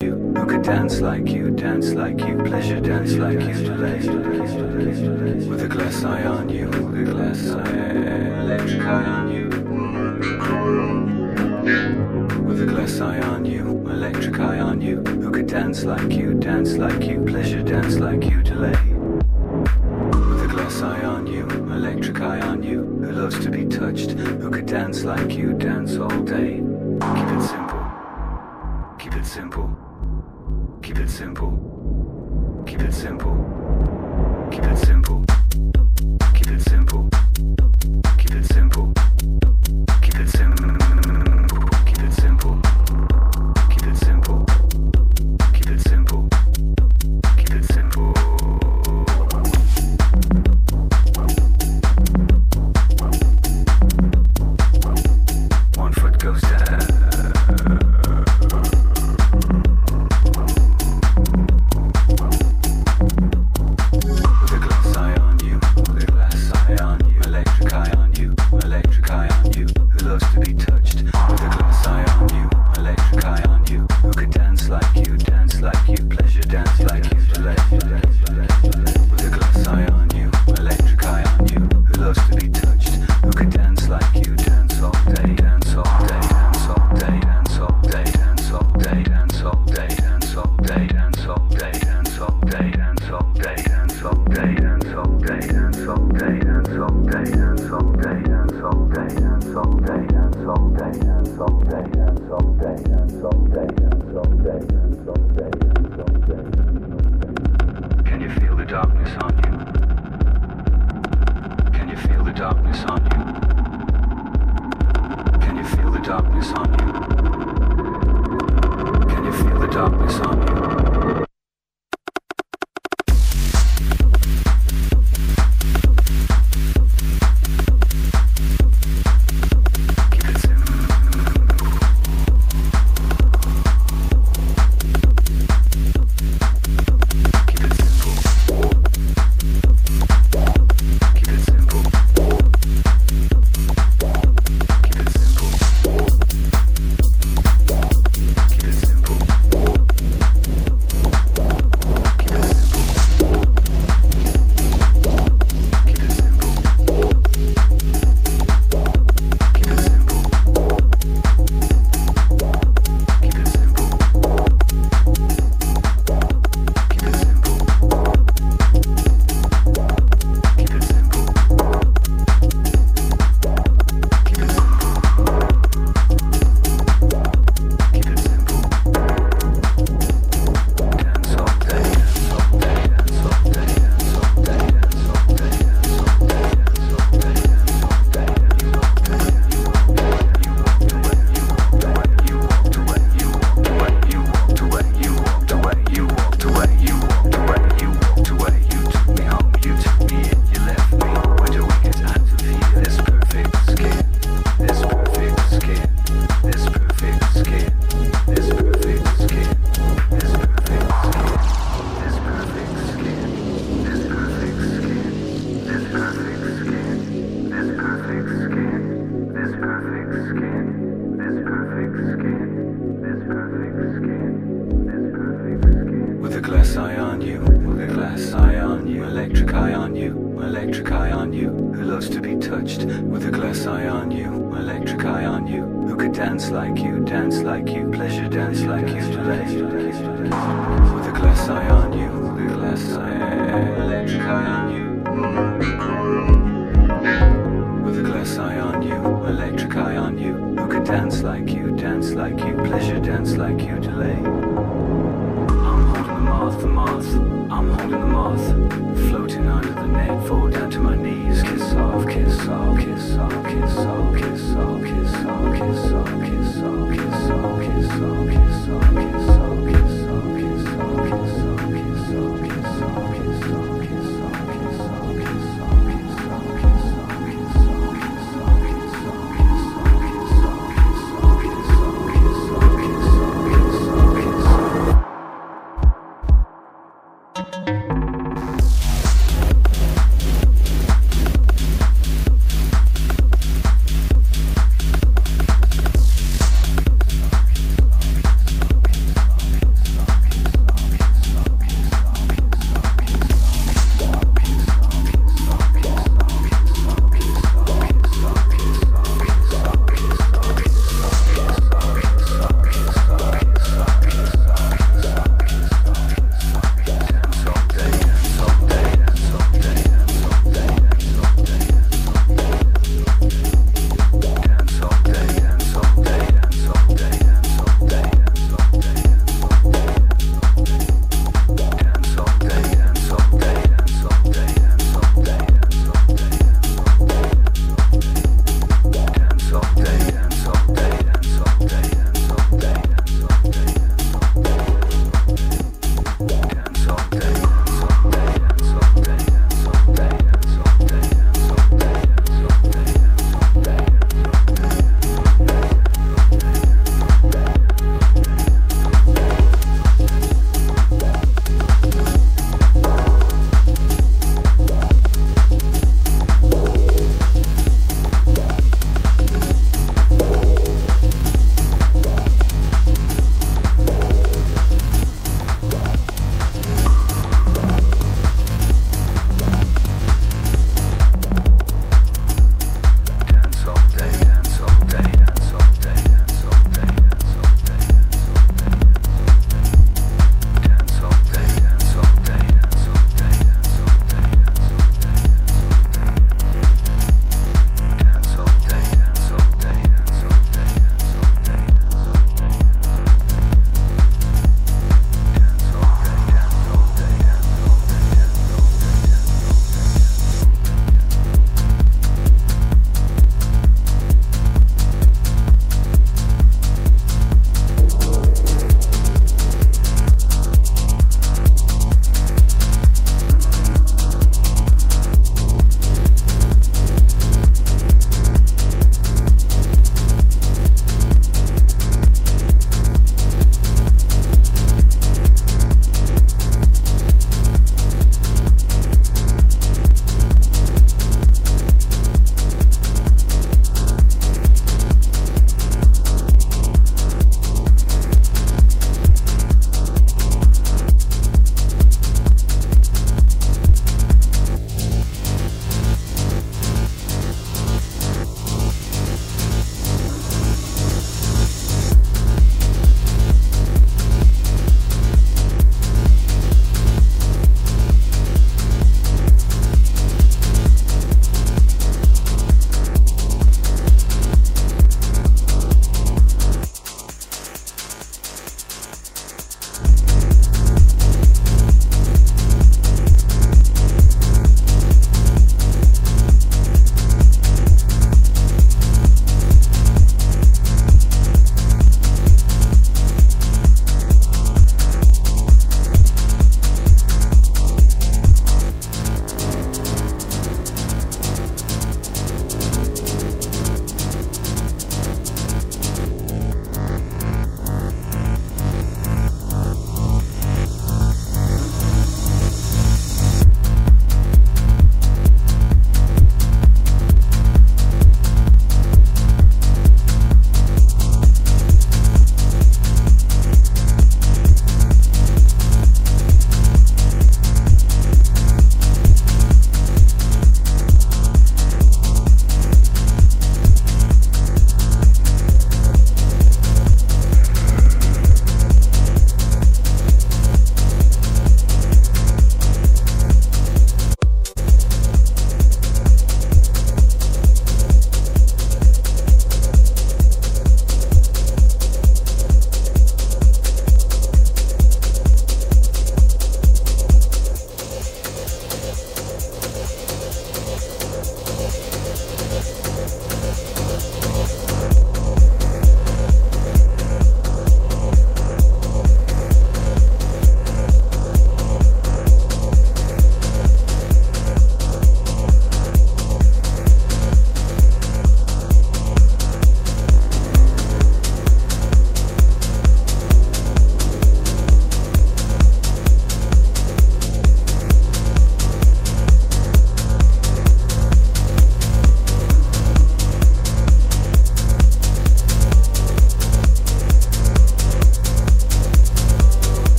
You who could dance like you, dance like you, pleasure dance like you. With a glass eye on you, with a glass electric eye on you. With a glass eye on you, electric eye on you, who could dance like you, dance like you, pleasure dance like you delay.